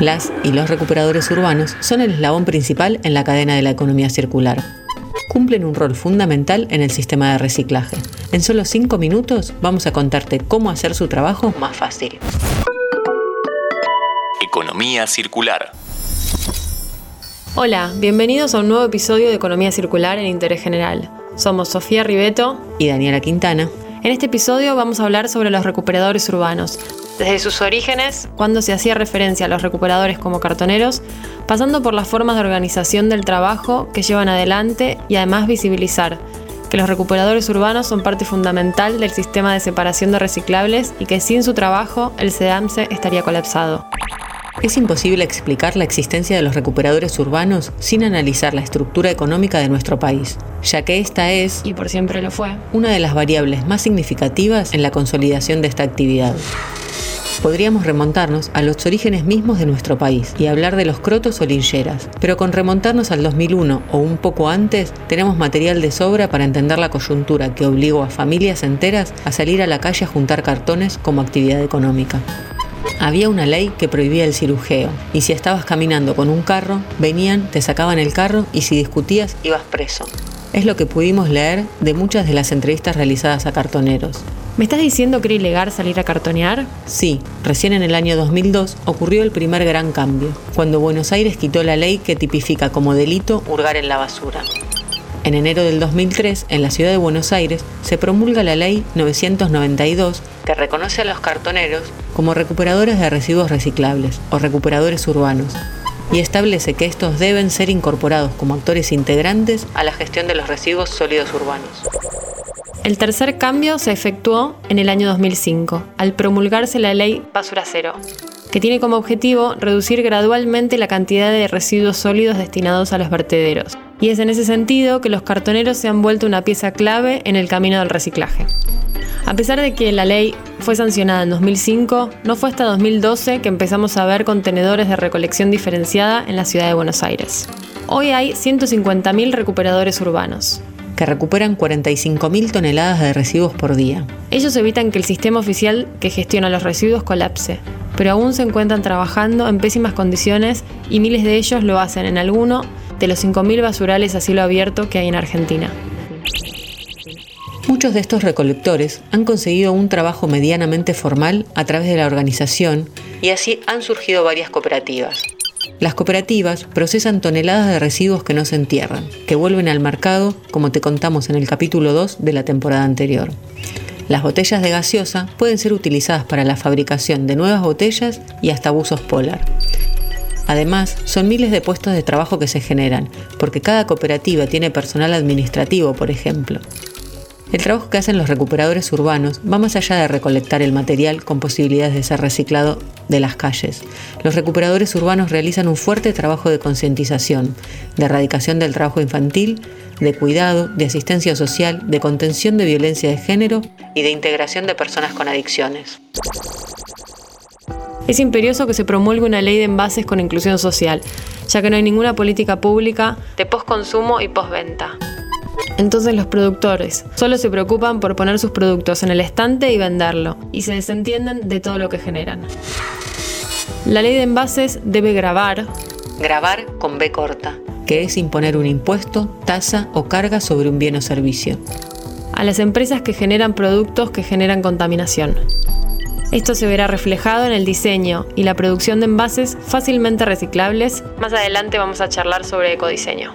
Las y los recuperadores urbanos son el eslabón principal en la cadena de la economía circular. Cumplen un rol fundamental en el sistema de reciclaje. En solo 5 minutos vamos a contarte cómo hacer su trabajo más fácil. Economía circular. Hola, bienvenidos a un nuevo episodio de Economía Circular en Interés General. Somos Sofía Ribeto y Daniela Quintana. En este episodio vamos a hablar sobre los recuperadores urbanos, desde sus orígenes, cuando se hacía referencia a los recuperadores como cartoneros, pasando por las formas de organización del trabajo que llevan adelante y además visibilizar que los recuperadores urbanos son parte fundamental del sistema de separación de reciclables y que sin su trabajo el SEDAMSE estaría colapsado. Es imposible explicar la existencia de los recuperadores urbanos sin analizar la estructura económica de nuestro país, ya que esta es, y por siempre lo fue, una de las variables más significativas en la consolidación de esta actividad podríamos remontarnos a los orígenes mismos de nuestro país y hablar de los crotos o lincheras. Pero con remontarnos al 2001 o un poco antes, tenemos material de sobra para entender la coyuntura que obligó a familias enteras a salir a la calle a juntar cartones como actividad económica. Había una ley que prohibía el cirujeo, y si estabas caminando con un carro, venían, te sacaban el carro y si discutías, ibas preso. Es lo que pudimos leer de muchas de las entrevistas realizadas a cartoneros. ¿Me estás diciendo que era ilegal salir a cartonear? Sí, recién en el año 2002 ocurrió el primer gran cambio, cuando Buenos Aires quitó la ley que tipifica como delito hurgar en la basura. En enero del 2003, en la ciudad de Buenos Aires, se promulga la ley 992 que reconoce a los cartoneros como recuperadores de residuos reciclables o recuperadores urbanos y establece que estos deben ser incorporados como actores integrantes a la gestión de los residuos sólidos urbanos. El tercer cambio se efectuó en el año 2005, al promulgarse la ley Basura Cero, que tiene como objetivo reducir gradualmente la cantidad de residuos sólidos destinados a los vertederos. Y es en ese sentido que los cartoneros se han vuelto una pieza clave en el camino del reciclaje. A pesar de que la ley fue sancionada en 2005, no fue hasta 2012 que empezamos a ver contenedores de recolección diferenciada en la ciudad de Buenos Aires. Hoy hay 150.000 recuperadores urbanos que recuperan 45.000 toneladas de residuos por día. Ellos evitan que el sistema oficial que gestiona los residuos colapse, pero aún se encuentran trabajando en pésimas condiciones y miles de ellos lo hacen en alguno de los 5.000 basurales a cielo abierto que hay en Argentina. Muchos de estos recolectores han conseguido un trabajo medianamente formal a través de la organización y así han surgido varias cooperativas. Las cooperativas procesan toneladas de residuos que no se entierran, que vuelven al mercado, como te contamos en el capítulo 2 de la temporada anterior. Las botellas de gaseosa pueden ser utilizadas para la fabricación de nuevas botellas y hasta buzos polar. Además, son miles de puestos de trabajo que se generan, porque cada cooperativa tiene personal administrativo, por ejemplo. El trabajo que hacen los recuperadores urbanos va más allá de recolectar el material con posibilidades de ser reciclado de las calles. Los recuperadores urbanos realizan un fuerte trabajo de concientización, de erradicación del trabajo infantil, de cuidado, de asistencia social, de contención de violencia de género y de integración de personas con adicciones. Es imperioso que se promulgue una ley de envases con inclusión social, ya que no hay ninguna política pública de postconsumo y postventa. Entonces los productores solo se preocupan por poner sus productos en el estante y venderlo, y se desentienden de todo lo que generan. La ley de envases debe grabar. Grabar con B corta, que es imponer un impuesto, tasa o carga sobre un bien o servicio. A las empresas que generan productos que generan contaminación. Esto se verá reflejado en el diseño y la producción de envases fácilmente reciclables. Más adelante vamos a charlar sobre ecodiseño.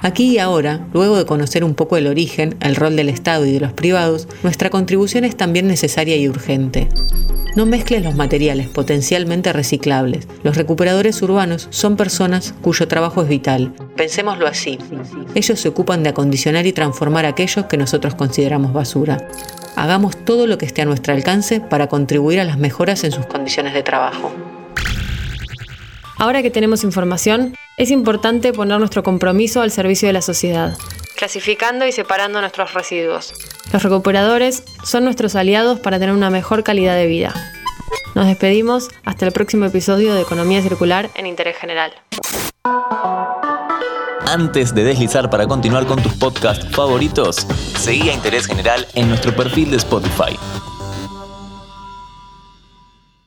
Aquí y ahora, luego de conocer un poco el origen, el rol del Estado y de los privados, nuestra contribución es también necesaria y urgente. No mezcles los materiales potencialmente reciclables. Los recuperadores urbanos son personas cuyo trabajo es vital. Pensémoslo así. Ellos se ocupan de acondicionar y transformar aquello que nosotros consideramos basura. Hagamos todo lo que esté a nuestro alcance para contribuir a las mejoras en sus condiciones de trabajo. Ahora que tenemos información, es importante poner nuestro compromiso al servicio de la sociedad, clasificando y separando nuestros residuos. Los recuperadores son nuestros aliados para tener una mejor calidad de vida. Nos despedimos hasta el próximo episodio de Economía Circular en Interés General. Antes de deslizar para continuar con tus podcasts favoritos, seguí a Interés General en nuestro perfil de Spotify